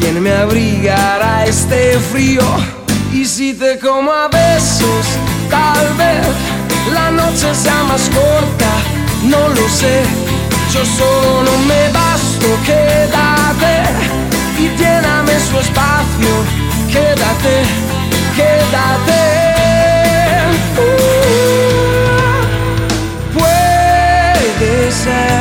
¿Quién me abrigará este frío? Y si te como a besos, tal vez la noche sea más corta, no lo sé. Yo solo no me basto, quédate y lléname su espacio, quédate, quédate. Uh, puede ser.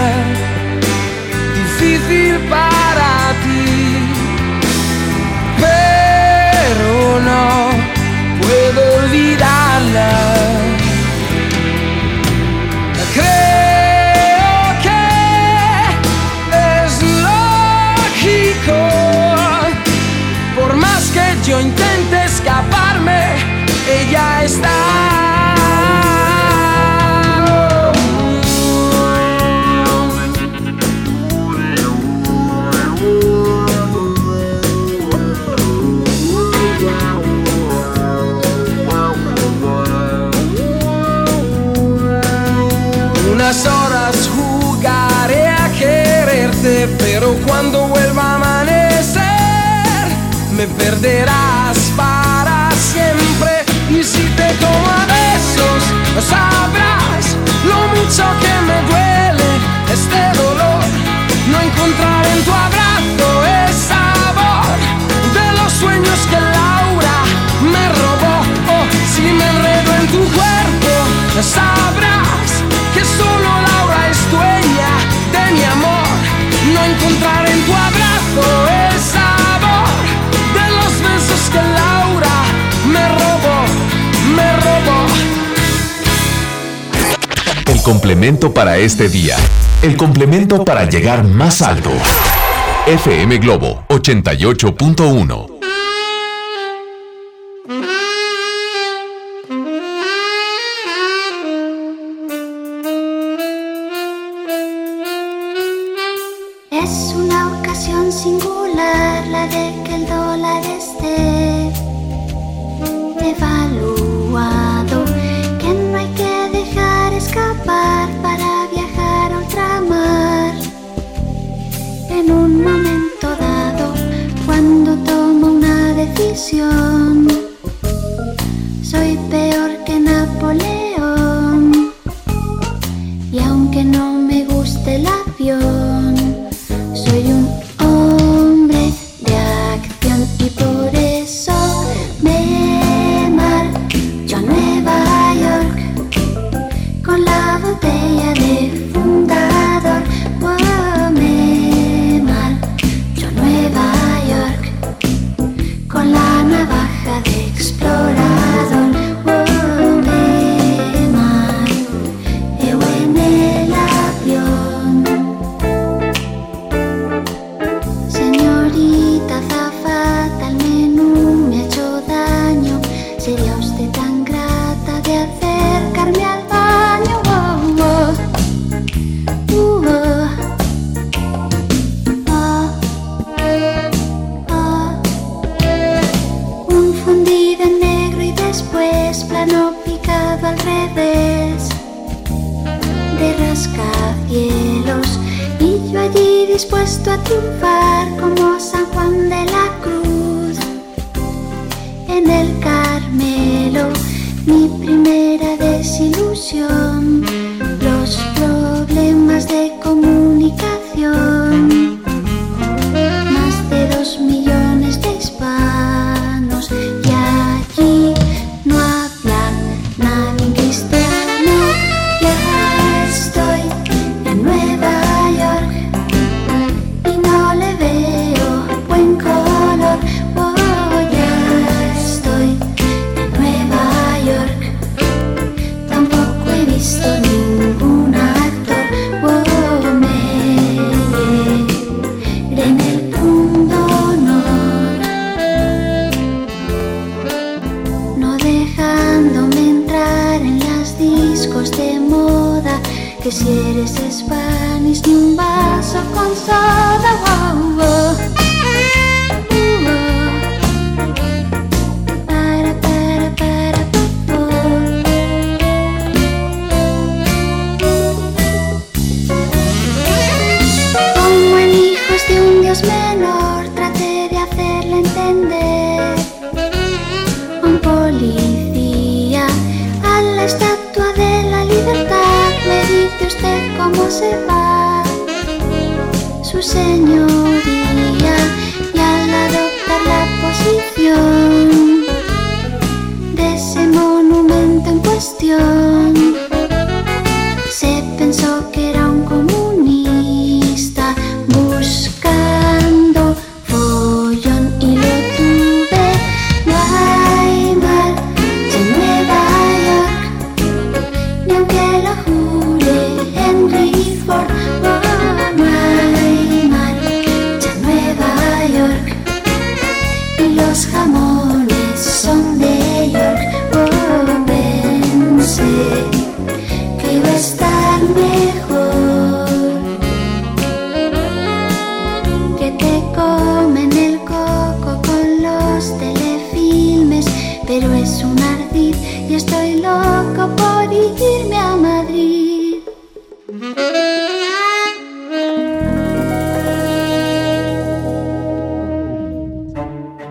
pero cuando vuelva a amanecer, me perderás para siempre. Y si te tomo a besos, sabrás lo mucho que complemento para este día. El complemento para llegar más alto. FM Globo 88.1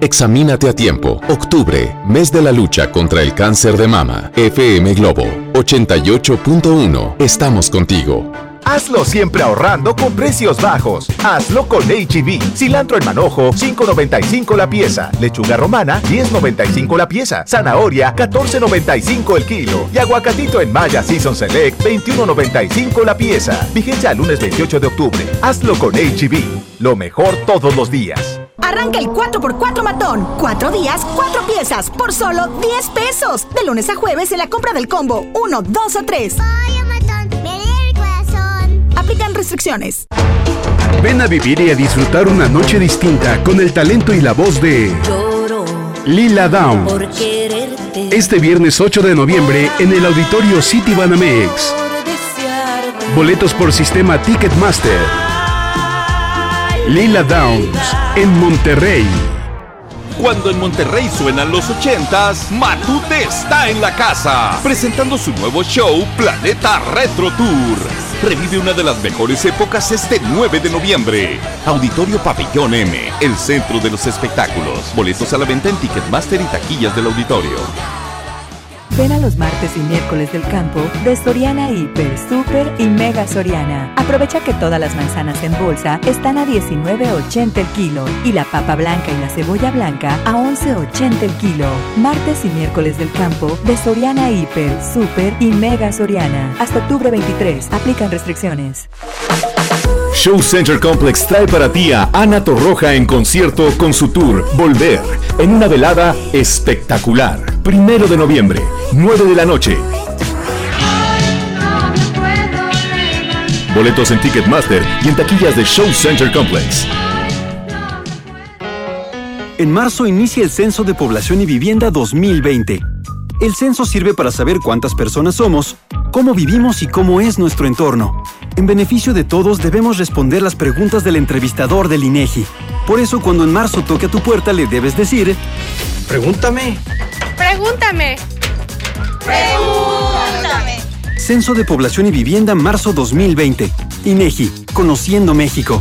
Examínate a tiempo. Octubre, mes de la lucha contra el cáncer de mama. FM Globo 88.1. Estamos contigo. Hazlo siempre ahorrando con precios bajos. Hazlo con HB. Cilantro en manojo, 5.95 la pieza. Lechuga romana, 10.95 la pieza. Zanahoria, 14.95 el kilo. Y aguacatito en Maya Season Select, 21.95 la pieza. Vigencia al lunes 28 de octubre. Hazlo con HB. Lo mejor todos los días. Arranca el 4x4 matón. Cuatro días, cuatro piezas, por solo 10 pesos. De lunes a jueves en la compra del combo 1, 2 o 3. Aplican restricciones. Ven a vivir y a disfrutar una noche distinta con el talento y la voz de Lila Downs. Este viernes 8 de noviembre en el auditorio City Banamex. Boletos por sistema Ticketmaster. Lila Downs en Monterrey. Cuando en Monterrey suenan los ochentas, Matute está en la casa, presentando su nuevo show Planeta Retro Tour. Revive una de las mejores épocas este 9 de noviembre. Auditorio Pabellón M, el centro de los espectáculos. Boletos a la venta en Ticketmaster y taquillas del auditorio. Ven a los martes y miércoles del campo de Soriana Hiper, Super y Mega Soriana. Aprovecha que todas las manzanas en bolsa están a 19.80 el kilo y la papa blanca y la cebolla blanca a 11.80 el kilo. Martes y miércoles del campo de Soriana Hiper, Super y Mega Soriana. Hasta octubre 23. Aplican restricciones. Show Center Complex trae para ti a Ana Torroja en concierto con su tour Volver, en una velada espectacular. Primero de noviembre, 9 de la noche. Boletos en Ticketmaster y en taquillas de Show Center Complex. En marzo inicia el Censo de Población y Vivienda 2020. El censo sirve para saber cuántas personas somos, cómo vivimos y cómo es nuestro entorno. En beneficio de todos debemos responder las preguntas del entrevistador del INEGI. Por eso cuando en marzo toque a tu puerta le debes decir, pregúntame. Pregúntame. Pregúntame. Censo de Población y Vivienda marzo 2020. INEGI, Conociendo México.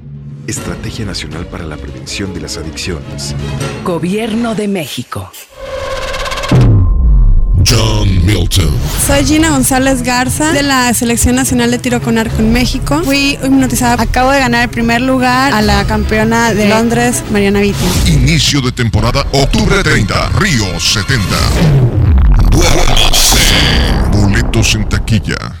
Estrategia Nacional para la Prevención de las Adicciones. Gobierno de México. John Milton. Soy Gina González Garza de la Selección Nacional de Tiro con Arco en México. Fui hipnotizada. Acabo de ganar el primer lugar a la campeona de Londres, Mariana Vitti. Inicio de temporada, octubre 30, Río 70. Boletos en taquilla.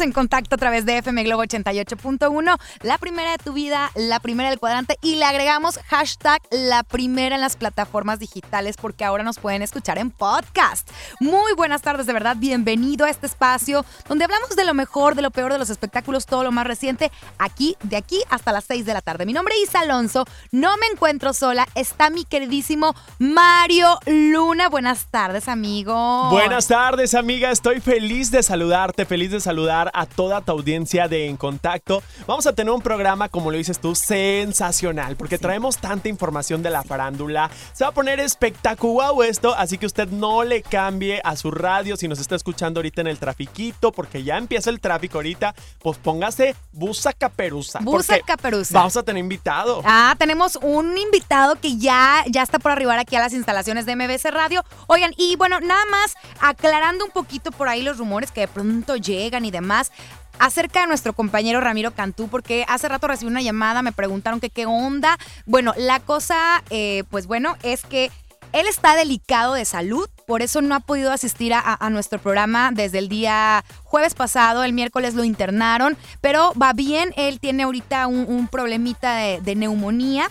En contacto a través de FM Globo 88.1, la primera de tu vida, la primera del cuadrante y le agregamos hashtag la primera en las plataformas digitales porque ahora nos pueden escuchar en podcast. Muy buenas tardes, de verdad, bienvenido a este espacio donde hablamos de lo mejor, de lo peor de los espectáculos, todo lo más reciente, aquí, de aquí hasta las 6 de la tarde. Mi nombre es Alonso, no me encuentro sola, está mi queridísimo Mario Luna. Buenas tardes, amigo. Buenas tardes, amiga, estoy feliz de saludarte, feliz de saludar a toda tu audiencia de En Contacto. Vamos a tener un programa, como lo dices tú, sensacional, porque traemos tanta información de la farándula. Se va a poner espectacular esto, así que usted no le cambie a su radio si nos está escuchando ahorita en el trafiquito, porque ya empieza el tráfico ahorita. Pues póngase busa caperuza. Busa caperuza. Vamos a tener invitado. Ah, tenemos un invitado que ya, ya está por arribar aquí a las instalaciones de MBC Radio. Oigan, y bueno, nada más aclarando un poquito por ahí los rumores que de pronto llegan y demás acerca de nuestro compañero Ramiro Cantú, porque hace rato recibí una llamada, me preguntaron que qué onda. Bueno, la cosa, eh, pues bueno, es que él está delicado de salud, por eso no ha podido asistir a, nuestro programa desde el día jueves pasado, el miércoles lo internaron, pero va bien, él tiene ahorita un, problemita de neumonía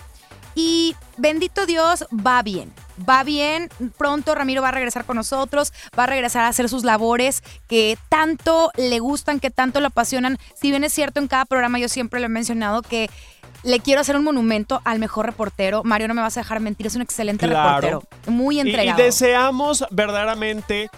y bendito Dios, va bien va bien. Pronto Ramiro va a regresar con nosotros, va a regresar a hacer sus labores que tanto le gustan, que tanto lo apasionan. Si bien es cierto, en cada programa yo siempre le he mencionado que le quiero hacer un monumento al mejor reportero. Mario, no me vas a dejar mentir, es un excelente reportero. Muy entregado. y deseamos verdaderamente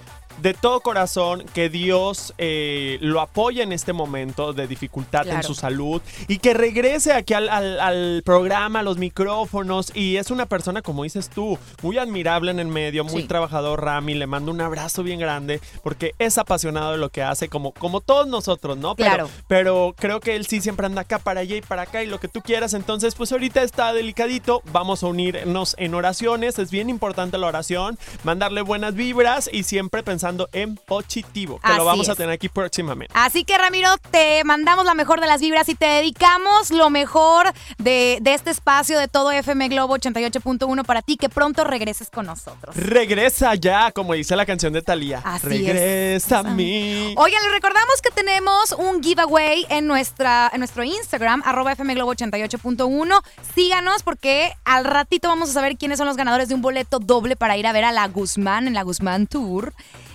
de todo corazón que Dios eh, lo apoye en este momento de dificultad en su salud y que regrese aquí al, programa, a los micrófonos. Y es una persona, como dices tú, muy admirable en el medio, muy trabajador, Rami. Le mando un abrazo bien grande porque es apasionado de lo que hace, como, como todos nosotros, ¿no? Pero, claro. Pero creo que él sí siempre anda acá para allá y para acá y lo que tú quieras. Entonces, pues ahorita está delicadito. Vamos a unirnos en oraciones. Es bien importante la oración, mandarle buenas vibras y siempre pensando en positivo, que lo vamos a tener aquí próximamente. Así que Ramiro, te mandamos la mejor de las vibras y te dedicamos lo mejor de, este espacio de todo FM Globo 88.1 para ti, que pronto regreses con nosotros. Regresa ya, como dice la canción de Thalía. Así Regresa a mí. Oigan, les recordamos que tenemos un giveaway en, nuestra, en nuestro Instagram, arroba FM Globo 88.1. Síganos porque al ratito vamos a saber quiénes son los ganadores de un boleto doble para ir a ver a la Guzmán en la Guzmán Tour.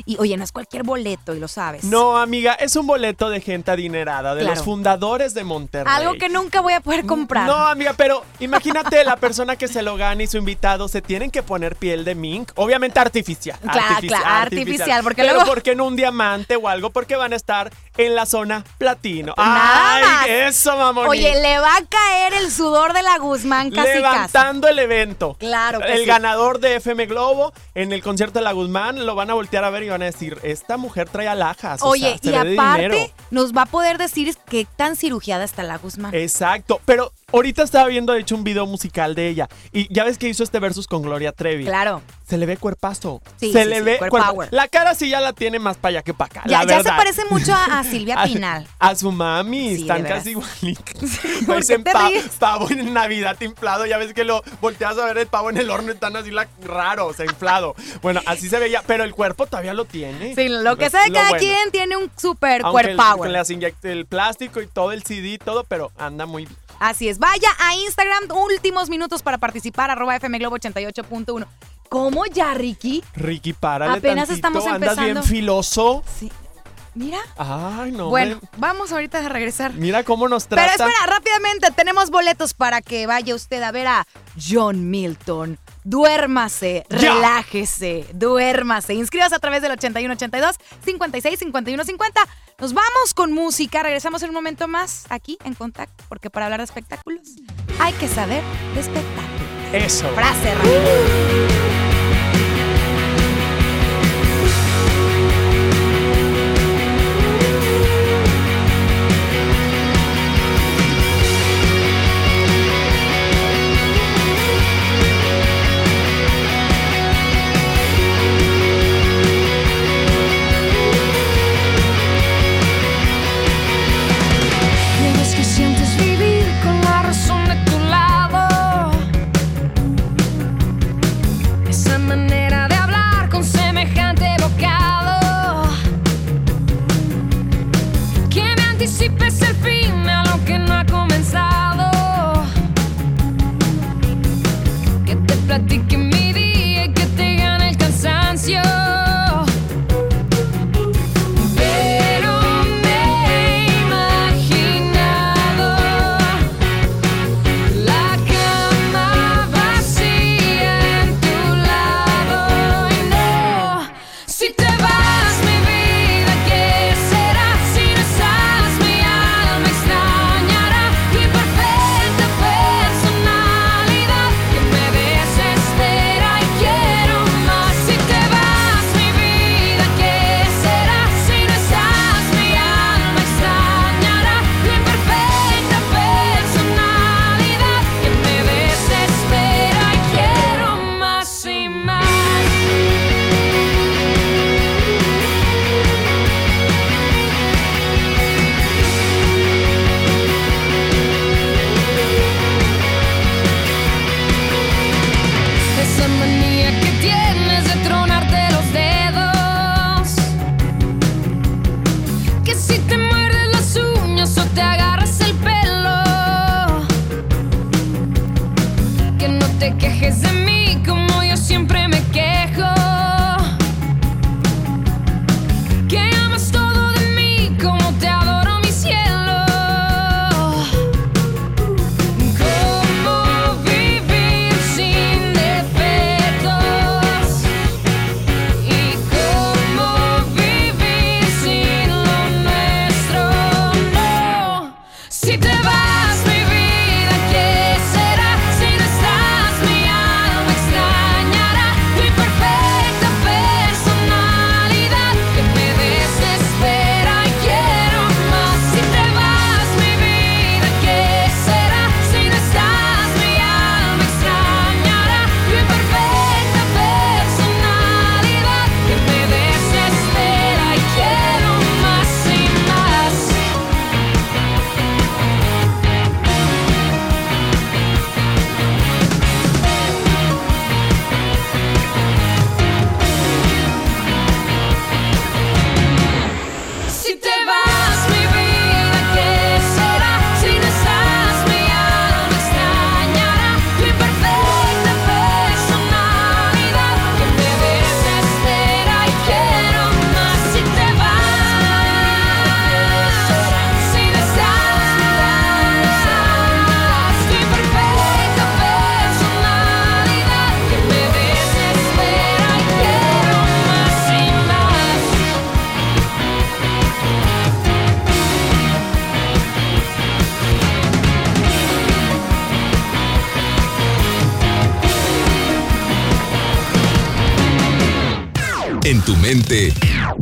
Y oye, no es cualquier boleto y lo sabes. No, amiga, es un boleto de gente adinerada, de los fundadores de Monterrey. Algo que nunca voy a poder comprar. No, amiga, pero imagínate la persona que se lo gana y su invitado se tienen que poner piel de mink, obviamente artificial. Claro, artificial, claro, artificial, porque pero luego... ¿por qué no un diamante o algo? Porque van a estar en la zona platino. ¡Ay, eso, mamón! Oye, le va a caer el sudor de la Guzmán casi Levantando el evento. Claro que El ganador de FM Globo en el concierto de la Guzmán lo van a voltear a ver y van a decir, esta mujer trae alhajas. Oye, y aparte nos va a poder decir qué tan cirugiada está la Guzmán. Exacto, pero ahorita estaba viendo, de hecho, un video musical de ella. Y ya ves que hizo este versus con Gloria Trevi. Claro. Se le ve cuerpazo. Sí, se sí, le sí, ve power. La cara sí ya la tiene más para allá que para acá. Ya, la ya verdad. se parece mucho a, a Silvia Pinal. A, su mami. Están casi igualitos. ¿Por qué te pa- pavo en Navidad inflado. Ya ves que lo volteas a ver el pavo en el horno. Están así la, raro, o sea, inflado. Bueno, así se veía. Pero el cuerpo todavía lo tiene. Sí, lo que sea de cada bueno. quien tiene un super cuerpo power. inyecte el plástico y todo el CD y todo, pero anda muy bien. Así es. Vaya a Instagram, últimos minutos para participar, arroba FM Globo 88.1. ¿Cómo ya, Ricky? Ricky, párale Apenas tantito, estamos Andas bien empezando. filoso. Sí. Mira. Ay, no. bueno, vamos ahorita a regresar. Mira cómo nos Pero trata. espera, rápidamente, tenemos boletos para que vaya usted a ver a John Milton. Duérmase, ¡Ya! relájese, duérmase. Inscríbase a través del 8182 56 51 50. Nos vamos con música. Regresamos en un momento más aquí en contacto, porque para hablar de espectáculos hay que saber de espectáculos. Eso. Frase, Ramiro. Platique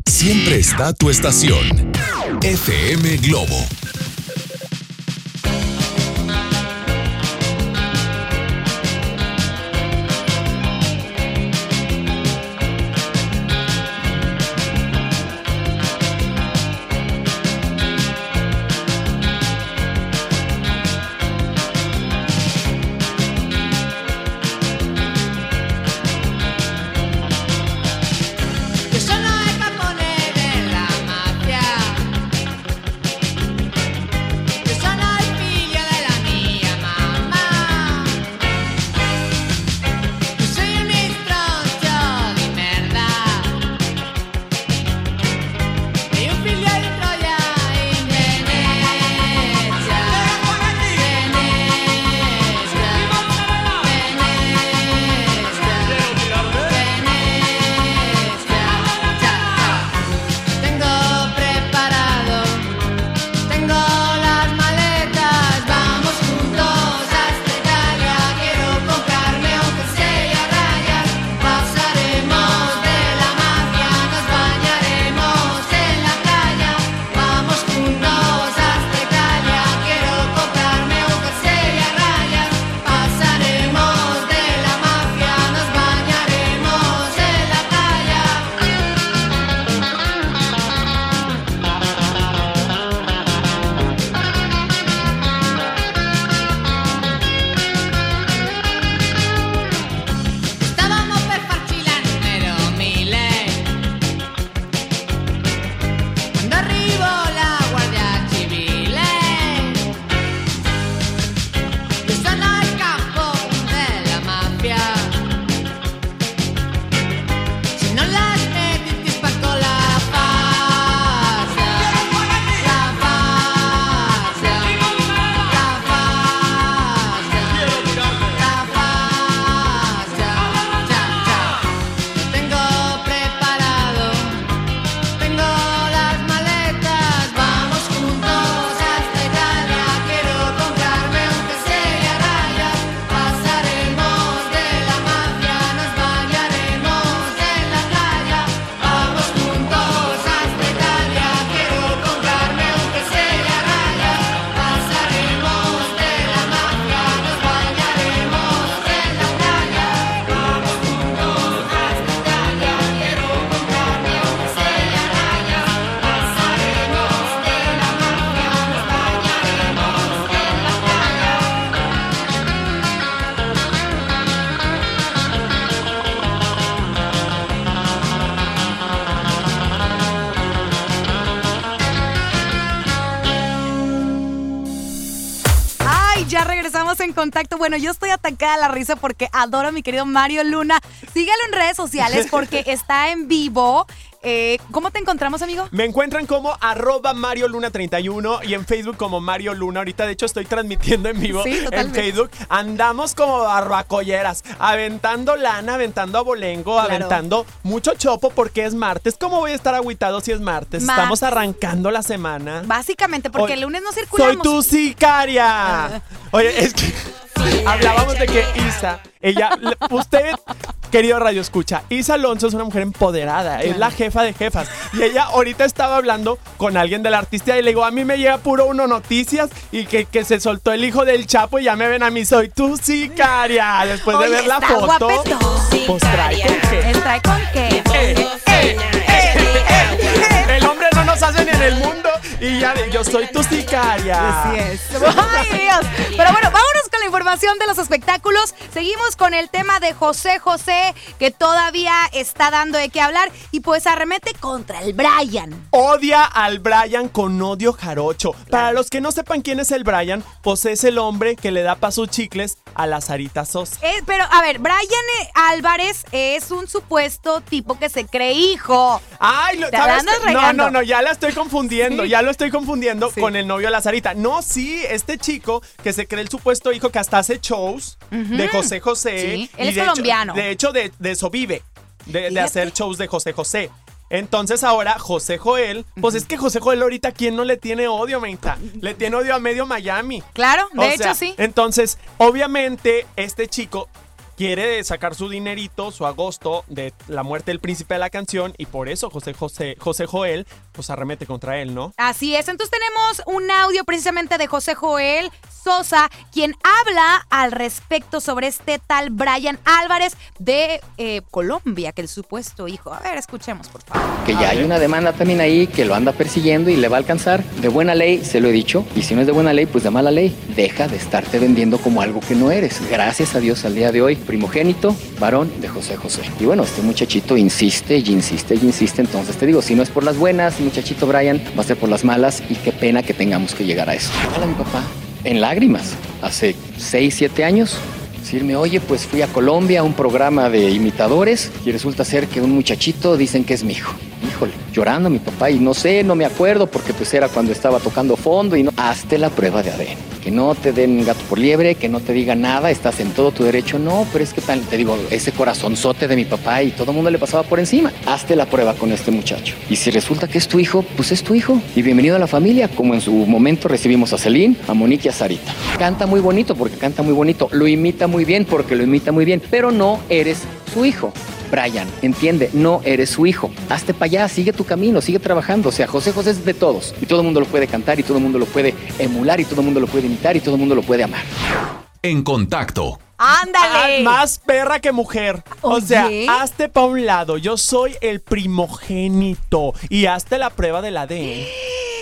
siempre está tu estación. FM Globo. Bueno, yo estoy atacada a la risa porque adoro a mi querido Mario Luna. Sígalo en redes sociales porque está en vivo. Eh, ¿Cómo te encontramos, amigo? Me encuentran como arroba Mario Luna 31 y en Facebook como Mario Luna. Ahorita, de hecho, estoy transmitiendo en vivo Sí, en. Facebook. Andamos como barbacolleras, aventando lana, aventando abolengo, aventando mucho chopo porque es martes. ¿Cómo voy a estar agüitado si es martes? Estamos arrancando la semana. Básicamente, porque el lunes no Soy circulamos. tu sicaria. Oye, es que hablábamos de que Isa, ella, usted, querido Radio Escucha, Isa Alonso es una mujer empoderada, es la jefa de jefas. Y ella ahorita estaba hablando con alguien del artista y le digo, a mí me llega puro uno noticias y que, que se soltó el hijo del Chapo y ya me ven a mí, soy tu sicaria. Después de Oye, ver la foto, pues trae con qué. ¿El trae con qué? El hombre no nos hace ni en el mundo y ya yo soy tu sicaria. Así es. Ay, Dios. Pero bueno, vámonos con la información de los espectáculos. Seguimos con el tema de José José, que todavía está dando de qué hablar. Y pues arremete contra el Brian. Odia al Brian con odio jarocho. Para los que no sepan quién es el Brian, pues es el hombre que le da pasos chicles a la Sarita Sosa. Eh, pero, a ver, Brian eh, Álvarez es un supuesto tipo que se cree hijo. Ay, lo- Te ¿sabes? No, no, no, ya la estoy confundiendo, Sí. ya lo estoy confundiendo con el novio de la Sarita. No, sí, este chico que se cree el supuesto hijo que hasta hace shows de José José. Sí, él es de hecho- colombiano. de hecho, de, de eso vive, de, hacer shows de José José. Entonces ahora José Joel, pues es que José Joel ahorita, ¿quién no le tiene odio, menta? Le tiene odio a medio Miami. Claro, de O hecho sea, sí. Entonces, obviamente, este chico quiere sacar su dinerito, su agosto de la muerte del príncipe de la canción y por eso José José, José Joel, pues arremete contra él, ¿no? Así es, entonces tenemos un audio precisamente de José Joel Sosa, quien habla al respecto sobre este tal Brian Álvarez de eh, Colombia, que el supuesto hijo. A ver, escuchemos, por favor. Que ya hay una demanda también ahí que lo anda persiguiendo y le va a alcanzar. De buena ley, se lo he dicho. Y si no es de buena ley, pues de mala ley. Deja de estarte vendiendo como algo que no eres. Gracias a Dios al día de hoy, primogénito, varón de José José. Y bueno, este muchachito insiste y insiste y insiste. Entonces te digo, si no es por las buenas, muchachito Brian, va a ser por las malas. Y qué pena que tengamos que llegar a eso. Hola, mi papá. En lágrimas. Hace 6, 7 años decirme, oye, pues fui a Colombia a un programa de imitadores y resulta ser que un muchachito dicen que es mi hijo. Híjole, llorando mi papá y no sé, no me acuerdo porque pues era cuando estaba tocando fondo y no. Hazte la prueba de ADN. Que no te den gato por liebre, que no te digan nada, estás en todo tu derecho. No, pero es que tal, te digo, ese corazonzote de mi papá y todo el mundo le pasaba por encima. Hazte la prueba con este muchacho. Y si resulta que es tu hijo, pues es tu hijo. Y bienvenido a la familia, como en su momento recibimos a Celine, a Monique y a Sarita. Canta muy bonito porque canta muy bonito. Lo imita muy bien porque lo imita muy bien. Pero no eres su hijo. Brian, entiende, no eres su hijo. Hazte para allá, sigue tu camino, sigue trabajando. O sea, José José es de todos. Y todo el mundo lo puede cantar, y todo el mundo lo puede emular, y todo el mundo lo puede imitar, y todo el mundo lo puede amar. En contacto. ¡Ándale! Ah, más perra que mujer. O Oye. sea, hazte pa' un lado. Yo soy el primogénito. Y hazte la prueba del ADN.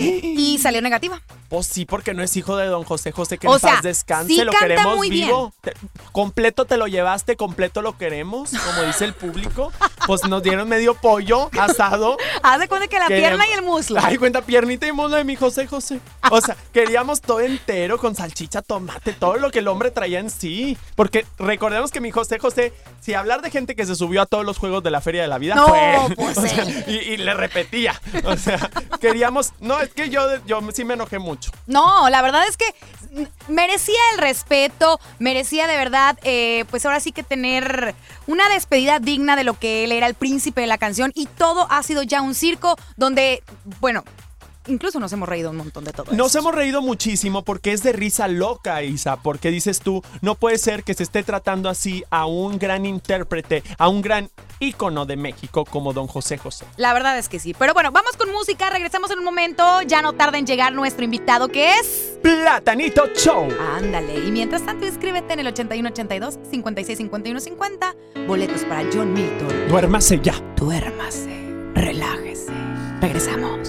Y salió negativa. Pues sí, porque no es hijo de don José José, que O en sea, paz descanse. sí lo canta queremos muy vivo. Te- completo te lo llevaste, completo lo queremos, como dice el público. Pues nos dieron medio pollo asado. Haz de cuenta que la pierna y el muslo. Ay, cuenta piernita y muslo de mi José José. O sea, queríamos todo entero con salchicha, tomate, todo lo que el hombre traía en sí. Porque recordemos que mi José José, si hablar de gente que se subió a todos los juegos de la Feria de la Vida No, fue. pues, o sea, sí. y, y le repetía. O sea, queríamos. No, es que yo, yo sí me enojé mucho. No, la verdad es que merecía el respeto, merecía de verdad, eh, pues ahora sí que tener una despedida digna de lo que él era el príncipe de la canción y todo ha sido ya un circo donde, bueno, incluso nos hemos reído un montón de todo. Nos eso. hemos reído muchísimo porque es de risa loca, Isa. Porque dices tú, no puede ser que se esté tratando así a un gran intérprete, a un gran ícono de México como don José José. La verdad es que sí. Pero bueno, vamos con música, regresamos en un momento. Ya no tarda en llegar nuestro invitado que es. Platanito Show. Ándale. Y mientras tanto, inscríbete en el 8182 565150 Boletos para John Milton. Duérmase ya. Duérmase. Relájese. Regresamos.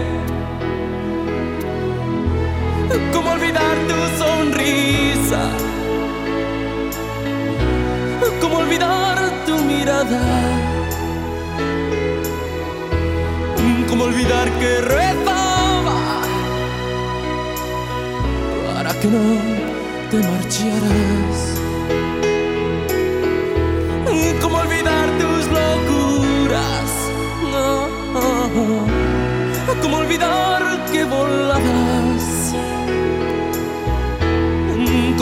¿Cómo olvidar tu sonrisa? ¿Cómo olvidar tu mirada? ¿Cómo olvidar que rezaba para que no te marcharas? ¿Cómo olvidar tus locuras? ¿Cómo olvidar que volabas?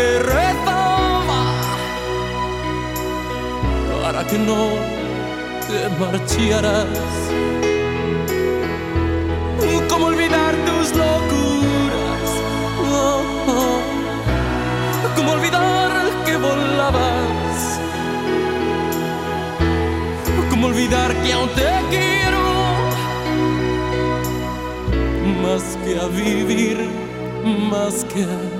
Que rezaba para que no te marcharas? ¿Cómo olvidar tus locuras? Oh. ¿Cómo olvidar que volabas? ¿Cómo olvidar que aún te quiero? Más que a vivir, más que a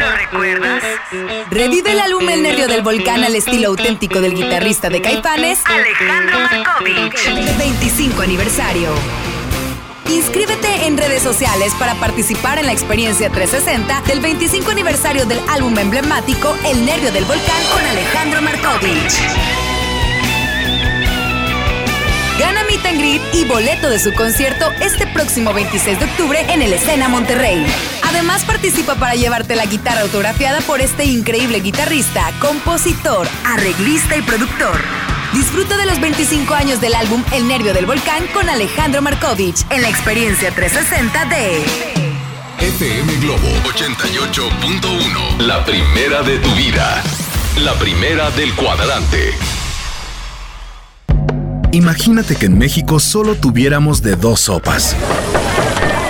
¿Lo recuerdas? Revive el álbum El Nervio del Volcán al estilo auténtico del guitarrista de Caifanes, Alejandro Markovich. 25 aniversario. Inscríbete en redes sociales para participar en la experiencia 360 del 25 aniversario del álbum emblemático El Nervio del Volcán con Alejandro Markovich. Gana Meet and Greet y boleto de su concierto este próximo 26 de octubre en el Escena Monterrey. Además participa para llevarte la guitarra autografiada por este increíble guitarrista, compositor, arreglista y productor. Disfruta de los 25 años del álbum El Nervio del Volcán con Alejandro Markovich en la experiencia 360 de FM Globo 88.1. La primera de tu vida. La primera del cuadrante. Imagínate que en México solo tuviéramos de dos sopas.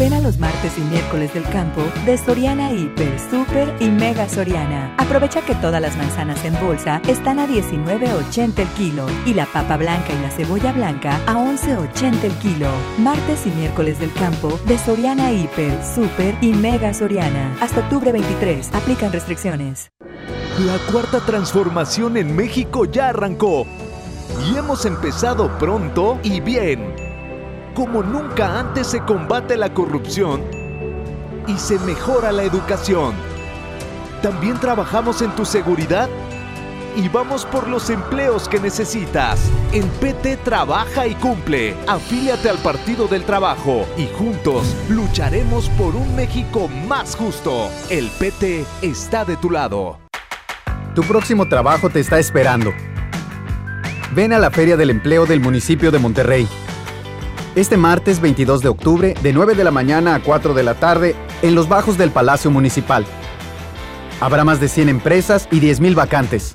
Ven a los martes y miércoles del campo de Soriana Hiper, Super y Mega Soriana. Aprovecha que todas las manzanas en bolsa están a 19.80 el kilo y la papa blanca y la cebolla blanca a 11.80 el kilo. Martes y miércoles del campo de Soriana Hiper, Super y Mega Soriana. Hasta octubre 23. Aplican restricciones. La cuarta transformación en México ya arrancó y hemos empezado pronto y bien. Como nunca antes se combate la corrupción y se mejora la educación. También trabajamos en tu seguridad y vamos por los empleos que necesitas. En PT trabaja y cumple. Afíliate al Partido del Trabajo y juntos lucharemos por un México más justo. El PT está de tu lado. Tu próximo trabajo te está esperando. Ven a la Feria del Empleo del municipio de Monterrey. Este martes 22 de octubre, de 9 de la mañana a 4 de la tarde, en los bajos del Palacio Municipal. Habrá más de 100 empresas y 10.000 vacantes.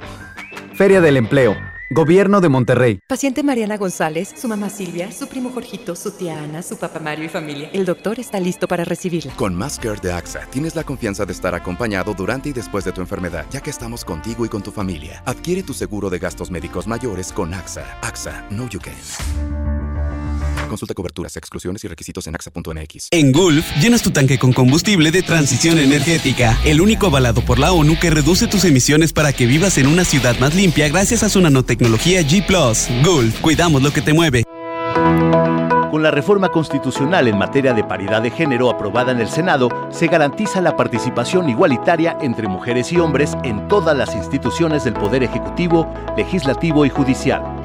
Feria del Empleo. Gobierno de Monterrey. Paciente Mariana González, su mamá Silvia, su primo Jorgito, su tía Ana, su papá Mario y familia. El doctor está listo para recibirla. Con Care de AXA, tienes la confianza de estar acompañado durante y después de tu enfermedad, ya que estamos contigo y con tu familia. Adquiere tu seguro de gastos médicos mayores con AXA. AXA, no you can. Consulta coberturas, exclusiones y requisitos en AXA.mx. En Gulf, llenas tu tanque con combustible de transición energética, el único avalado por la ONU que reduce tus emisiones para que vivas en una ciudad más limpia gracias a su nanotecnología G ⁇ Gulf, cuidamos lo que te mueve. Con la reforma constitucional en materia de paridad de género aprobada en el Senado, se garantiza la participación igualitaria entre mujeres y hombres en todas las instituciones del Poder Ejecutivo, Legislativo y Judicial.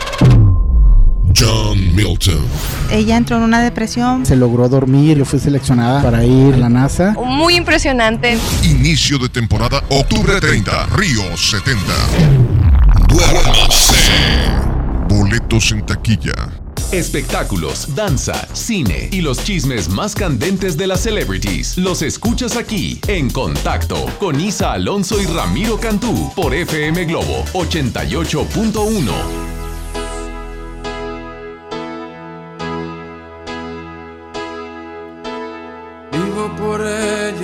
John Milton. Ella entró en una depresión. Se logró dormir, yo fui seleccionada para ir a la NASA. Muy impresionante. Inicio de temporada, octubre 30, Río 70. Duérmase. Boletos en taquilla. Espectáculos, danza, cine y los chismes más candentes de las celebrities los escuchas aquí en Contacto con Isa Alonso y Ramiro Cantú por FM Globo 88.1.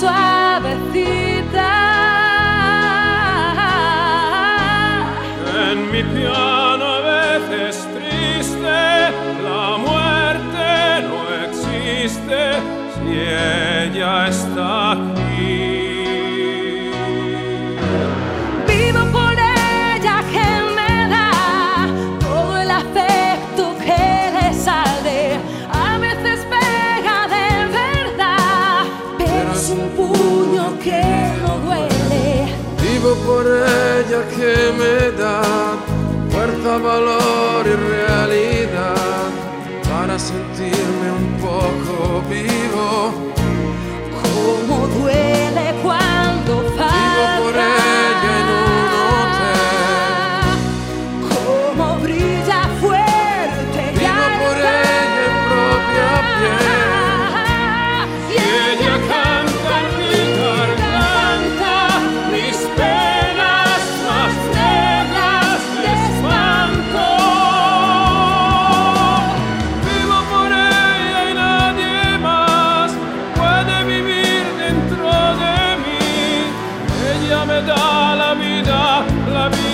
suavecita. en mi piano a veces triste. La muerte no existe si ella está da fuerza, valor y realidad para sentirme un poco vivo. Ella me da la vida, la vivo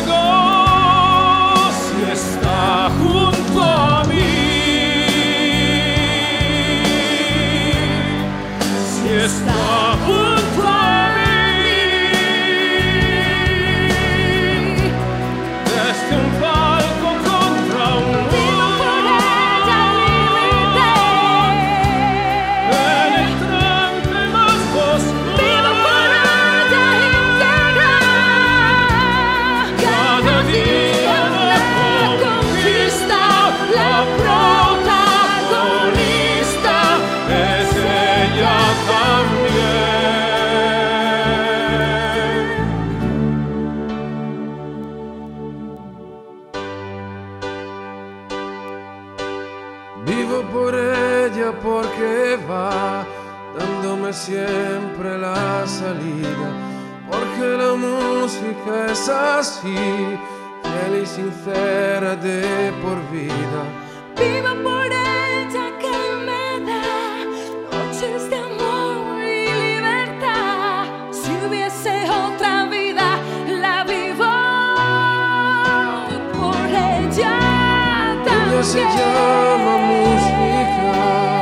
música es así, fiel y sincera de por vida. Vivo por ella que me da noches de amor y libertad. Si hubiese otra vida, la vivo por ella Ella se también. llama música.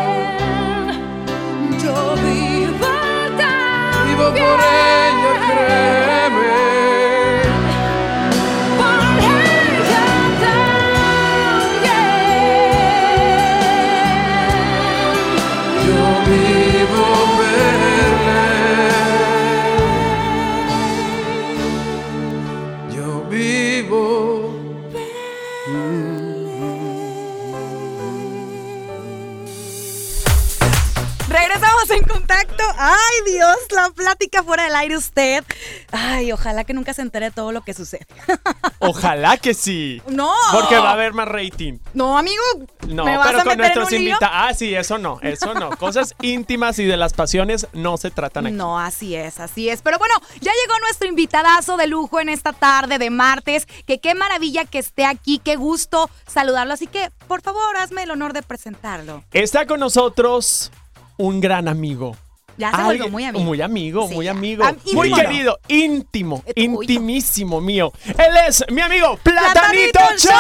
Plática fuera del aire usted. Ay, ojalá que nunca se entere de todo lo que sucede. Ojalá que sí. No. Porque va a haber más rating. No, amigo. No, ¿me vas pero a con meter en nuestros un invitados. Ah, sí, eso no, eso no. Cosas íntimas y de las pasiones no se tratan aquí. No, así es, así es. Pero bueno, ya llegó nuestro invitadazo de lujo en esta tarde de martes. Que qué maravilla que esté aquí, qué gusto saludarlo. Así que, por favor, hazme el honor de presentarlo. Está con nosotros un gran amigo. Ya se Alguien- volvió muy amigo. Muy amigo, Sí, muy amigo. Muy íntimo. querido, íntimo, Eh, uy, no. intimísimo mío. Él es mi amigo Platanito, Platanito Show.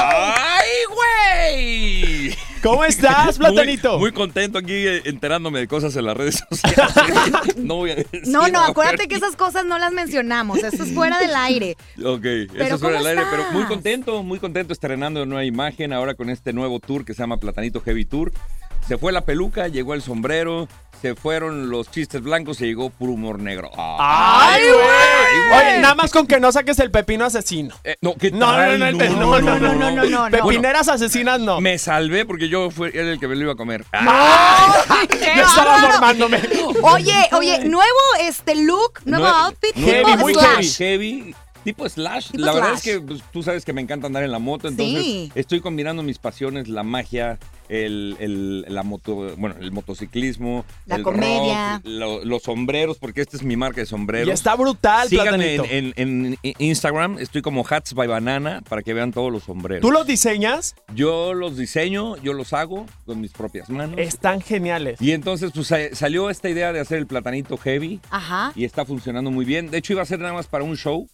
¡Ay, güey! ¿Cómo estás, Muy- Platanito? Muy, contento aquí eh, enterándome de cosas en las redes sociales. no voy a decir. No, no, acuérdate que esas cosas no las mencionamos. Eso es fuera del aire. Ok, eso Pero es fuera ¿cómo del aire, pero muy contento, muy contento estrenando nueva imagen ahora con este nuevo tour que se llama Platanito Heavy Tour. Se fue la peluca, llegó el sombrero, se fueron los chistes blancos y llegó puro humor negro. ¡Ay, güey! Oye, nada más con que no saques el pepino asesino. Eh, no, ¿qué No, no, tal? no, no, no, no, no, no, no. Pepineras asesinas no. Me salvé porque yo fui era el que me lo iba a comer. ¡Qué Yo estaba formándome. Oye, oye, nuevo este look, nuevo Nue- outfit, nuevo tipo look slash. Heavy, Tipo slash. Tipo la verdad es que pues, tú sabes que me encanta andar en la moto, entonces Sí. estoy combinando mis pasiones, la magia, el, el- la moto, bueno, el motociclismo, La el comedia. rock, lo- los sombreros, porque esta es mi marca de sombreros. Y está brutal, Síganme en, Platanito. en- en Instagram, estoy como Hats by Banana para que vean todos los sombreros. ¿Tú los diseñas? Yo los diseño, yo los hago con mis propias manos. Están geniales. Y entonces pues sa- salió esta idea de hacer el platanito heavy Ajá. y está funcionando muy bien. De hecho iba a ser nada más para un show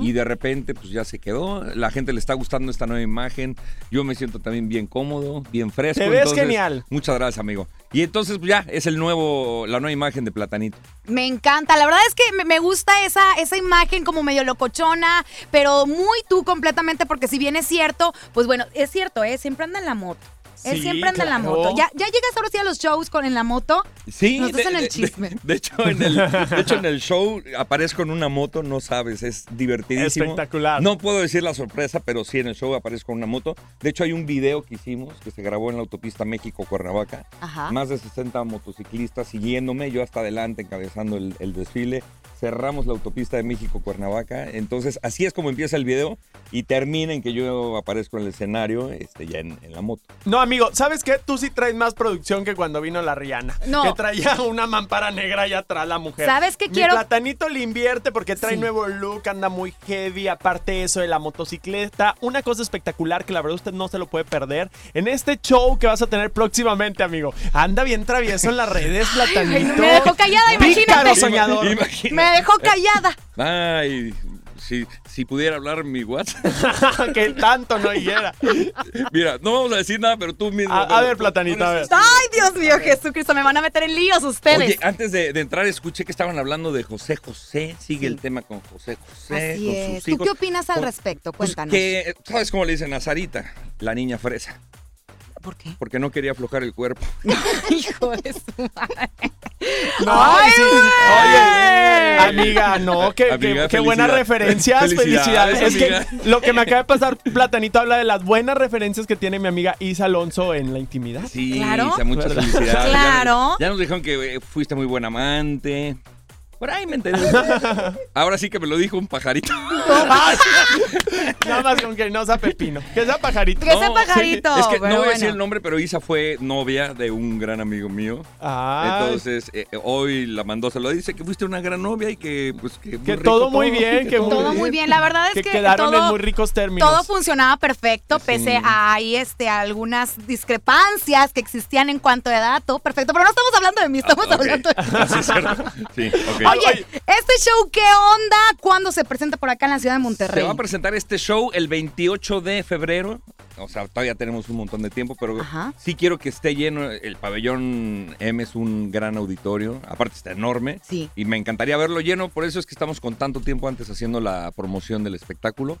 y de repente pues ya se quedó. La gente le está gustando esta nueva imagen. Yo me siento también bien cómodo, bien fresco. Te ves Entonces, genial. Muchas gracias, amigo. Y entonces pues ya es el nuevo, la nueva imagen de platanito. Me encanta, la verdad es que me, me gusta esa, esa imagen como medio locochona, pero muy tú completamente, porque si bien es cierto, pues bueno, es cierto, ¿eh? Siempre anda en la moto. Él Sí, siempre anda en la claro. moto. ¿Ya, ¿Ya llegas ahora sí a los shows con en la moto? Sí, Nos de, hacen el chisme. de- de hecho, en el, de hecho, en el show aparezco en una moto, no sabes, es divertidísimo. Espectacular. No puedo decir la sorpresa, pero sí en el show aparezco en una moto. De hecho, hay un video que hicimos que se grabó en la autopista México-Cuernavaca. Ajá. Más de 60 motociclistas siguiéndome, yo hasta adelante encabezando el, el desfile. Cerramos la autopista de México-Cuernavaca. Entonces, así es como empieza el video y termina en que yo aparezco en el escenario este, ya en, en la moto. No, amigo, ¿sabes qué? Tú sí traes más producción que cuando vino la Rihanna. No. Que traía una mampara negra allá atrás la mujer. ¿Sabes qué Mi quiero? platanito le invierte porque trae Sí. nuevo look, anda muy heavy. Aparte eso de la motocicleta. Una cosa espectacular que la verdad usted no se lo puede perder. En este show que vas a tener próximamente, amigo. Anda bien travieso en las redes, platanito. Ay, me dejó callada, imagínate. Pícaro soñador. Imagínate. Me dejó callada. Ay, si, si pudiera hablar mi WhatsApp. que tanto no hiera. Mira, no vamos a decir nada, pero tú mismo. A, a ver, platanito, a ver. Ay, Dios mío, Jesucristo, me van a meter en líos ustedes. Oye, antes de, de entrar escuché que estaban hablando de José José. Sigue el tema con José José. Así con es. sus ¿Tú hijos. qué opinas al Con- respecto? Pues Cuéntanos. que, ¿sabes cómo le dicen a Sarita? La niña fresa. ¿Por qué? Porque no quería aflojar el cuerpo. Hijo de su madre. No, ¡Ay, sí. Oye, amiga, no, qué, Amiga, qué- qué buenas referencias, felicidades, felicidades. Es que lo que me acaba de pasar, Platanito habla de las buenas referencias que tiene mi amiga Isa Alonso en la intimidad. Sí, Claro. Isa, muchas ¿Verdad? felicidades. Ya- Claro. Ya, nos dijeron que eh, fuiste muy buen amante. Por ahí me enteré. Ahora sí que me lo dijo un pajarito. Nada más con que no sea pepino. Que sea pajarito. Que sea pajarito, Es que pero no voy a decir el nombre, pero Isa fue novia de un gran amigo mío. Ah, Entonces, eh, eh, hoy la mandó, se lo dice que fuiste una gran novia y que, pues, que, muy Que rico todo muy bien, que Todo muy bien, la verdad es que que, quedaron todo, en muy ricos términos. todo funcionaba perfecto, pese a ahí este, algunas discrepancias que existían en cuanto a edad, todo perfecto. Pero no estamos hablando de mí, estamos Ah, ok. hablando de Ah, sí, cierto. Sí, ok. Oye, este show, ¿qué onda? ¿Cuándo se presenta por acá en la ciudad de Se Monterrey? va a presentar este show el 28 de febrero. O sea, todavía tenemos un montón de tiempo, pero Ajá. sí quiero que esté lleno. El pabellón M es un gran auditorio. Aparte está enorme. Sí. Y me encantaría verlo lleno. Por eso es que estamos con tanto tiempo antes haciendo la promoción del espectáculo.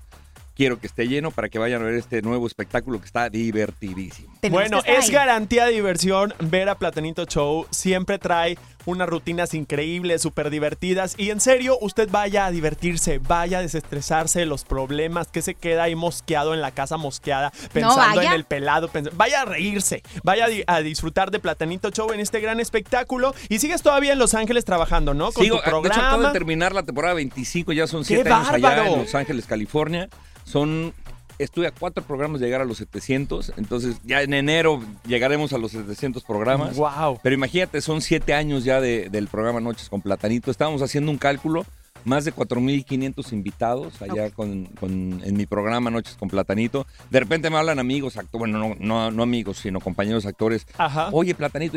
Quiero que esté lleno para que vayan a ver este nuevo espectáculo que está divertidísimo. Tenemos Bueno, es ahí. garantía de diversión ver a Platanito Show. Siempre trae unas rutinas increíbles, súper divertidas. Y en serio, usted vaya a divertirse, vaya a desestresarse de los problemas que se queda ahí mosqueado en la casa mosqueada, pensando en el pelado. pens- vaya a reírse, vaya a, di- a disfrutar de Platanito Show en este gran espectáculo. Y sigues todavía en Los Ángeles trabajando, ¿no? Con Sigo, tu de hecho, acabo de programa. terminar la temporada 25, ya son ¡Qué 7 años allá en Los Ángeles, California. Son. Estuve a cuatro programas de llegar a los 700, entonces ya en enero llegaremos a los 700 programas. Wow. Pero imagínate, son siete años ya de- del programa Noches con Platanito. Estábamos haciendo un cálculo, más de 4.500 invitados allá con, con- en mi programa Noches con Platanito. De repente me hablan amigos, actores, bueno, no, no, no amigos, sino compañeros actores. Ajá. Oye, Platanito,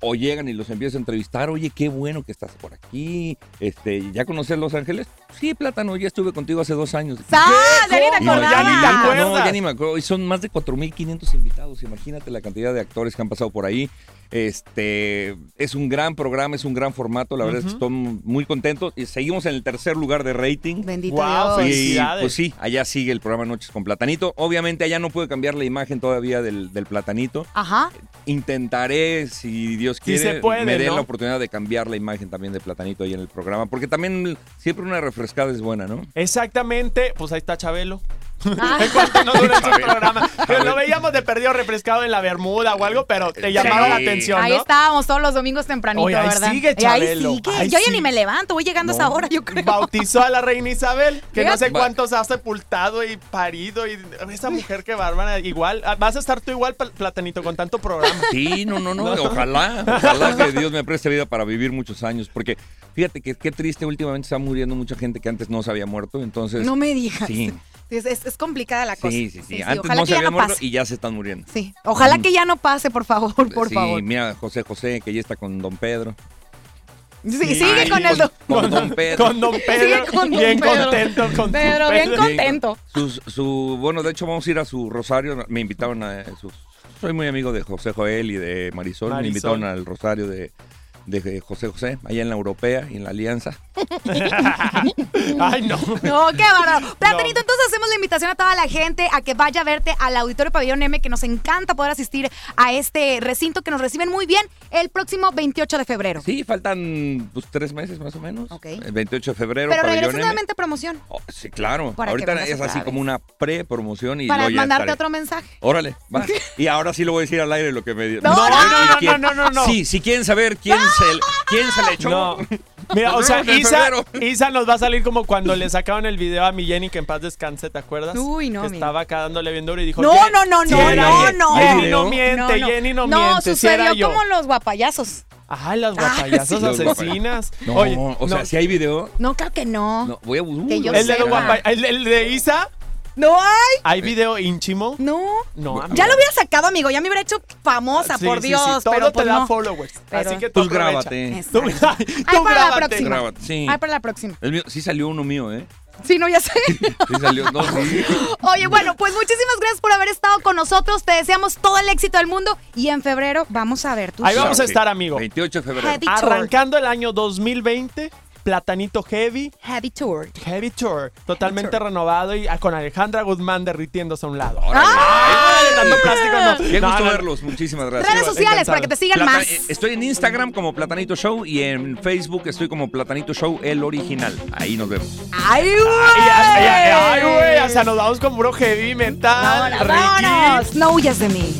o llegan y los empiezo a entrevistar, oye, qué bueno que estás por aquí, este, ¿ya conoces Los Ángeles? Sí, Plátano, ya estuve contigo hace dos años. ¡Ah! Ya ni te No, ya ni te acordaba. acuerdas. No, ya ni me acuerdo. Y son más de 4.500 invitados. Imagínate la cantidad de actores que han pasado por ahí. Este es un gran programa, es un gran formato. La verdad es que estoy muy contento. Y seguimos en el tercer lugar de rating. Bendito Guau, Dios. Y Felicidades. pues sí, allá sigue el programa Noches con Platanito. Obviamente allá no puede cambiar la imagen todavía del, del Platanito. Ajá. Intentaré, si Dios Quiere, se puede, me den ¿no? la oportunidad de cambiar la imagen también de Platanito ahí en el programa. Porque también siempre una refrescada es buena, ¿no? Exactamente, pues ahí está Chabelo. En cuanto no duren sus programas. Que lo veíamos de perdido refrescado en la Bermuda o algo, pero te llamaba la atención, Ahí ¿no? estábamos todos los domingos tempranito, Oye, ahí ¿verdad? sigue, Y ahí Chabelo. sigue. Ahí yo ya sí. ni me levanto, voy llegando a esa hora, yo creo. Bautizó a la reina Isabel, que no sé cuántos ha sepultado y parido. Y esa mujer que bárbara. Igual, ah, vas a estar tú igual, Pl- Platanito, con tanto programa. Sí, no, no, no. Ojalá, ojalá que Dios me preste vida para vivir muchos años. Porque fíjate que qué triste, últimamente está muriendo mucha gente que antes no se había muerto. Entonces. No me digas. Sí, Es, es- es complicada la cosa. sí, sí. sí. Antes ojalá no que ya no pase. y ya se están muriendo. Sí. Ojalá que ya no pase, por favor, por sí, favor. mira, José José, que ya está con Don Pedro. Sí, sigue Ay, con el do- Con Don Pedro. Con Don Pedro. Sigue con Don bien Pedro. contento con Pedro, bien Pedro. contento. Su, su- bueno, de hecho vamos a ir a su rosario. Me invitaron a sus. Soy muy amigo de José Joel y de Marisol. Me Marisol. invitaron al rosario de, de José José, allá en la Europea y en la Alianza. Ay, no. No, qué bárbaro. Platanito, entonces hacemos la invitación a toda la gente a que vaya a verte al Auditorio Pabellón M, que nos encanta poder asistir a este recinto que nos reciben muy bien el próximo 28 de febrero. Sí, faltan pues, tres meses más o menos. Ok. El 28 de febrero, Pero pabellón regresa M. nuevamente promoción Oh, sí, claro. Para Ahorita es así como una pre-promoción y para mandarte estaré. otro mensaje. Órale, va. Y ahora sí lo voy a decir al aire lo que me dio. No, no, no, quién- no, no, no. Sí, si quieren saber quién se, quién se le echó. No. Mira, o sea, Isa. Isa nos va a salir como cuando le sacaron el video a mi Jenny que en paz descanse, ¿te acuerdas? Uy, no, Que mira. estaba acá dándole bien duro y dijo No, "Ye- no, no, sí no, no, yo". no. Jenny no miente, Jenny no, No, miente, sí era sucedió como los guapayazos. Ay, las Ah, guapayazos sí. Asesinas. No, Oye, o sea, no. si hay video. No, claro que no. No, voy a buscar. De los el, el de Isa, No hay. ¿hay video íntimo? No. No, amiga. Ya lo hubiera sacado, amigo. Ya me hubiera hecho famosa, Sí, por sí, Dios. sí, todo pero te pues da no. followers. Pero- Así que tú Pues aprovecha. grábate. Tú, Ay, tú para la grábate. próxima. Grábate, sí. Ay, para la próxima. El mío, sí salió uno mío, ¿eh? Sí, no, ya sé. Sí salió. No, sí. Oye, bueno, pues muchísimas gracias por haber estado con nosotros. Te deseamos todo el éxito del mundo. Y en febrero vamos a ver tu Ahí show. vamos a estar, amigo. 28 de febrero. Heavy Tour. Arrancando el año 2020, Platanito Heavy. Heavy Tour. Heavy Tour, totalmente renovado y ah, con Alejandra Guzmán derritiéndose a un lado. Órale. Ay, dando plástico, no. Qué No, gusto no, no. verlos, muchísimas gracias. Redes sociales para que te sigan Plata- más. eh, Estoy en Instagram como Platanito Show y en Facebook estoy como Platanito Show, el original. Ahí nos vemos. ¡Ay, güey! Ay, ay, ay, ay, güey, hasta nos vamos con puro heavy metal. Ricky. vámonos. No huyas de mí.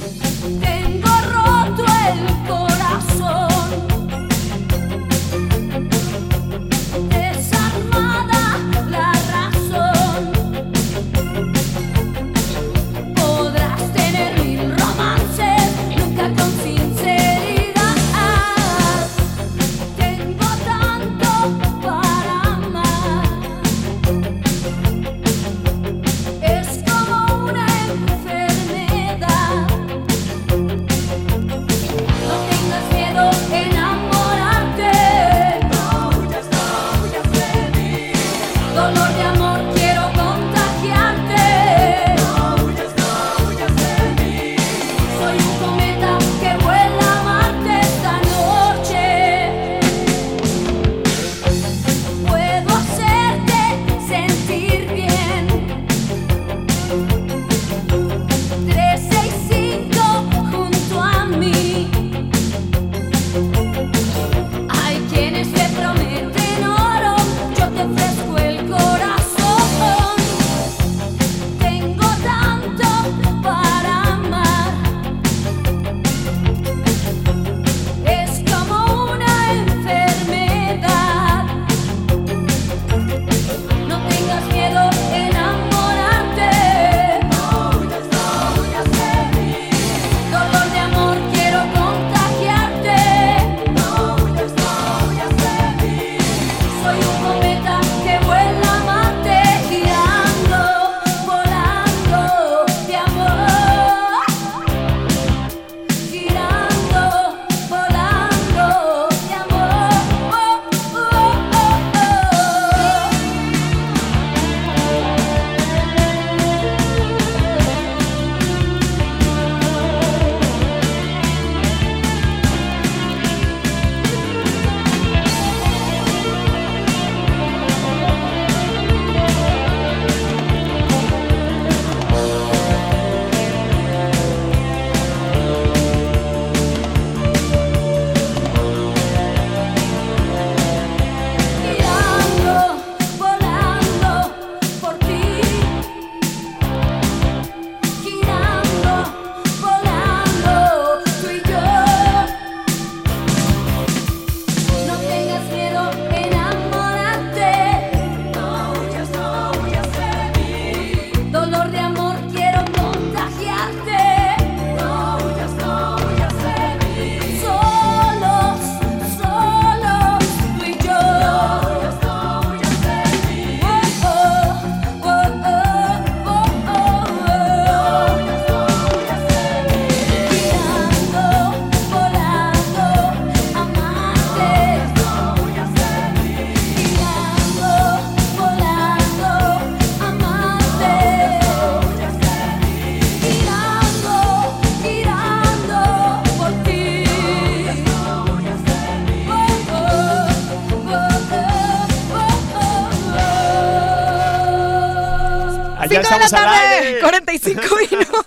Aire. 45 minutos.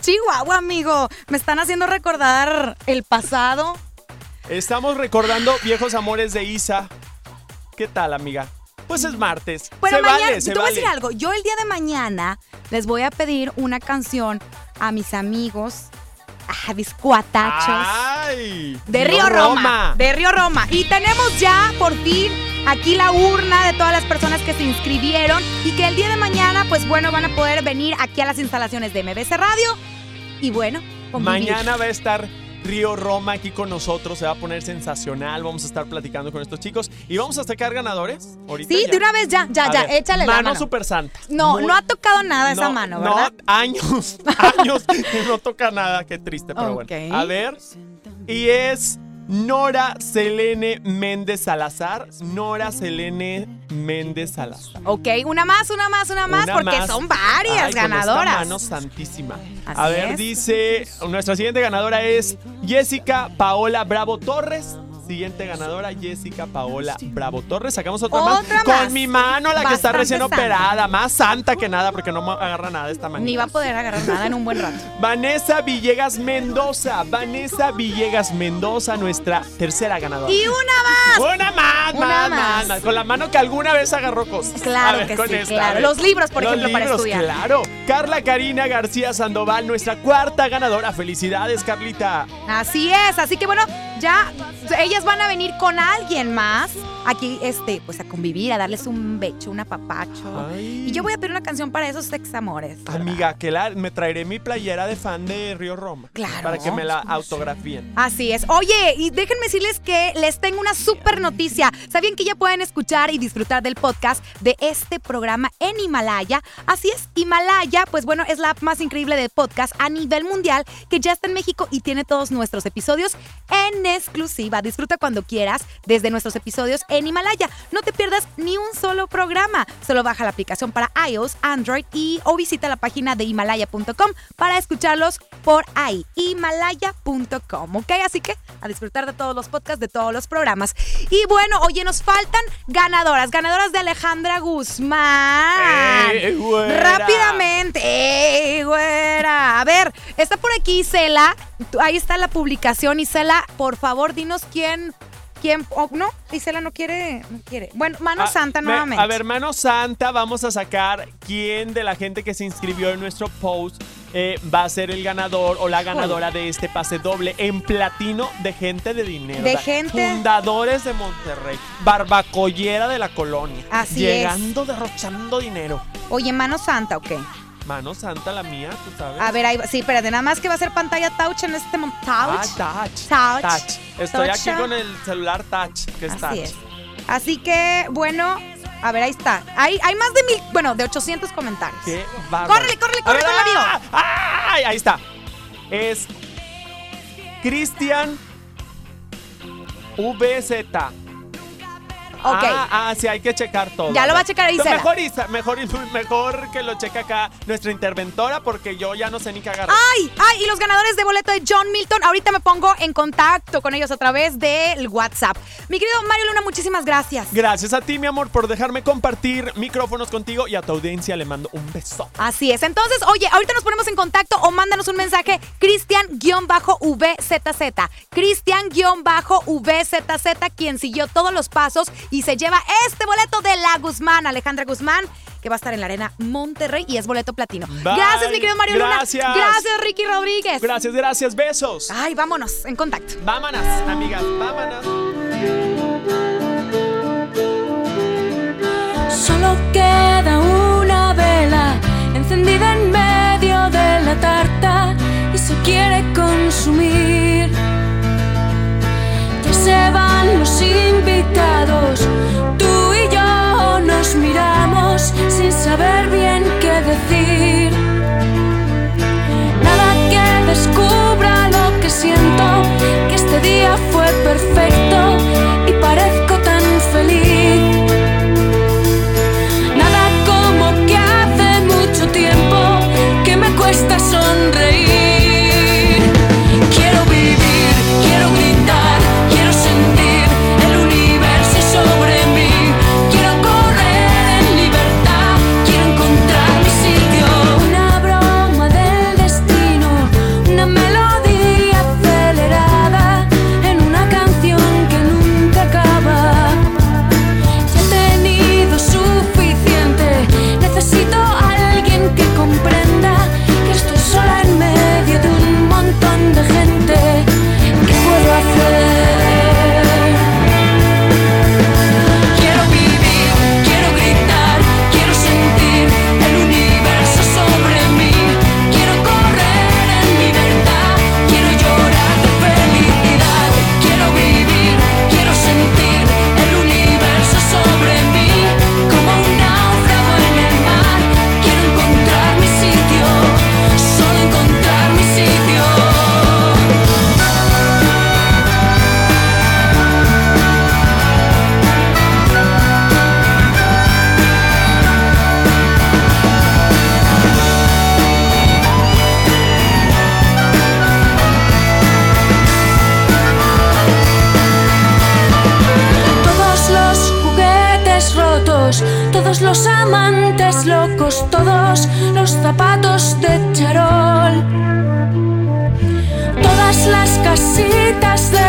Chihuahua, amigo. Me están haciendo recordar el pasado. Estamos recordando viejos amores de Isa. ¿Qué tal, amiga? Pues es martes. Pero se mañana, vale, se te voy a decir algo. Yo el día de mañana les voy a pedir una canción a mis amigos, a mis cuatachos. ¡Ay! De Río Roma. De Río Roma. Y tenemos ya, por fin, aquí la urna de todas las personas que se inscribieron y que el día de mañana, pues bueno, van a poder venir aquí a las instalaciones de MBC Radio y bueno, convivir. Mañana va a estar Río Roma aquí con nosotros. Se va a poner sensacional. Vamos a estar platicando con estos chicos. Y vamos a sacar ganadores. Ahorita Sí, ya. de una vez ya, ya, A ya, ver, échale la Mano super santa. No, Muy- no ha tocado nada esa no, mano, ¿verdad? No, años, años que no toca nada. Qué triste, pero Ok. bueno. A ver. Y es Nora Selene Méndez Salazar. Nora Selene Méndez Salazar. Ok, una más, una más, una más, Una porque más. son varias Ay, con esta ganadoras. mano santísima. Así A ver, es. dice, nuestra siguiente ganadora es Jessica Paola Bravo Torres. Siguiente ganadora, Jessica Paola Bravo Torres. Sacamos otra, Otra más. más. Con mi mano, la que está recién santa. operada. Más santa que nada, porque no agarra nada esta manera. Ni va a poder agarrar nada en un buen rato. Vanessa Villegas Mendoza. Vanessa Villegas Mendoza, nuestra tercera ganadora. Y una más. Una más, Una más, más. más, Con la mano que alguna vez agarró cosas. Claro A ver, que con sí, esta, claro. Los libros, por Los ejemplo, para libros, estudiar. Claro. Carla Karina García Sandoval, nuestra cuarta ganadora. Felicidades, Carlita. Así es, así que bueno, ya ellas van a venir con alguien más aquí, este, pues a convivir, a darles un becho, un apapacho. Y yo voy a pedir una canción para esos sexamores. Amiga, que la, me traeré mi playera de fan de Río Roma. Claro. Para que me la autografíen. Así es. Oye, y déjenme decirles que les tengo una super noticia. ¿Sabían que ya pueden escuchar y disfrutar del podcast de este programa en Himalaya? Así es, Himalaya, pues bueno, es la app más increíble de podcast a nivel mundial que ya está en México y tiene todos nuestros episodios en exclusiva. Disfruta cuando quieras desde nuestros episodios en Himalaya. No te pierdas ni un solo programa. Solo baja la aplicación para iOS, Android y o visita la página de himalaya.com para escucharlos por ahí. Himalaya.com, ¿ok? Así que a disfrutar de todos los podcasts, de todos los programas. Y bueno, oye, nos faltan ganadoras, ganadoras de Alejandra Guzmán. ¡Eh, güera! Rápidamente, ¡eh, güera! A ver, está por aquí Isela. Ahí está la publicación. Isela, por favor, dinos quién. ¿Quién? oh, no, Isela no quiere. No quiere. Bueno, Mano Ah, Santa me- nuevamente. A ver, mano santa, vamos a sacar quién de la gente que se inscribió en nuestro post eh, va a ser el ganador o la ganadora de este pase doble en platino de gente de dinero. De gente- Fundadores de Monterrey. Barbacollera de la colonia. Así Llegando, derrochando dinero. Oye, Mano Santa, ok. Mano santa la mía, tú sabes. A ver, ahí va. Sí, espérate, nada más que va a ser pantalla touch en este momento. Ah, Touch. touch. Touch. Touch. Estoy aquí Touch. con el celular touch, que es touch. Así es. Así que, bueno, a ver, ahí está. Hay, hay más de mil, bueno, de 800 comentarios. Qué bárbaro. Córrele, córrele, A córrele ver, con la ¡ah! amigo. ¡Ay! Ahí está. Es Cristian VZ. Ah, ah, sí, hay que checar todo. Ya lo va a checar ahí. Mejor, Isa- mejor, mejor que lo cheque acá nuestra interventora porque yo ya no sé ni qué agarrar. ¡Ay! ¡Ay! Y los ganadores de boleto de John Milton. Ahorita me pongo en contacto con ellos a través del WhatsApp. Mi querido Mario Luna, muchísimas gracias. Gracias a ti, mi amor, por dejarme compartir micrófonos contigo y a tu audiencia le mando un beso. Así es. Entonces, oye, ahorita nos ponemos en contacto o mándanos un mensaje Cristian-VZZ. Cristian-VZZ, quien siguió todos los pasos y se lleva este boleto de la Guzmán, Alejandra Guzmán, que va a estar en la Arena Monterrey y es boleto platino. Bye. Gracias, mi querido Mario Gracias. Luna. Gracias, Ricky Rodríguez. Gracias, gracias, besos. Ay, vámonos, en contacto. Vámonos, amigas, vámonos. Solo queda una vela encendida en medio de la tarta y se quiere consumir. Se van los invitados, tú y yo nos miramos sin saber bien qué decir. Nada que descubra lo que siento, que este día fue perfecto los amantes locos, todos los zapatos de charol. Todas las casitas de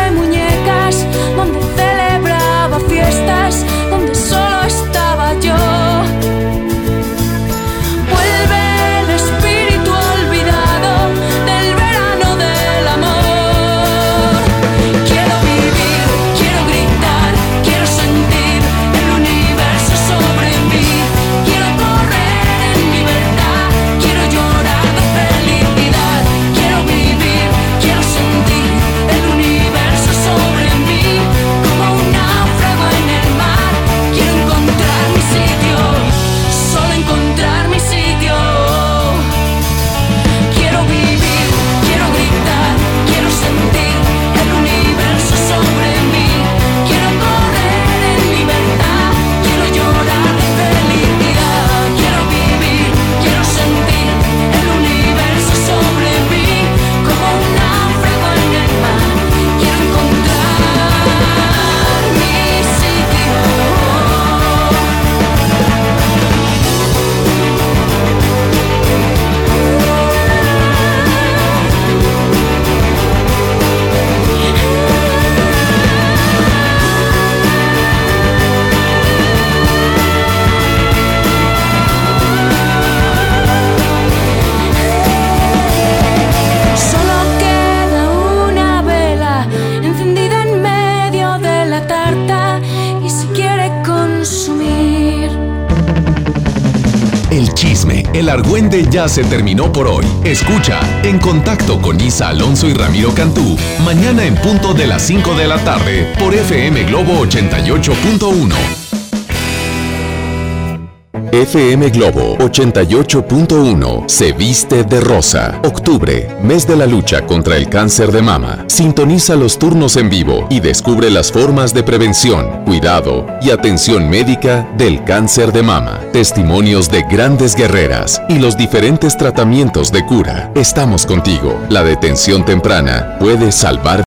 se terminó por hoy. Escucha, en contacto con Isa Alonso y Ramiro Cantú, mañana en punto de las 5 de la tarde por FM Globo 88.1. FM Globo 88.1 se viste de rosa. Octubre, mes de la lucha contra el cáncer de mama. Sintoniza los turnos en vivo y descubre las formas de prevención, cuidado y atención médica del cáncer de mama. Testimonios de grandes guerreras y los diferentes tratamientos de cura. Estamos contigo. La detención temprana puede salvar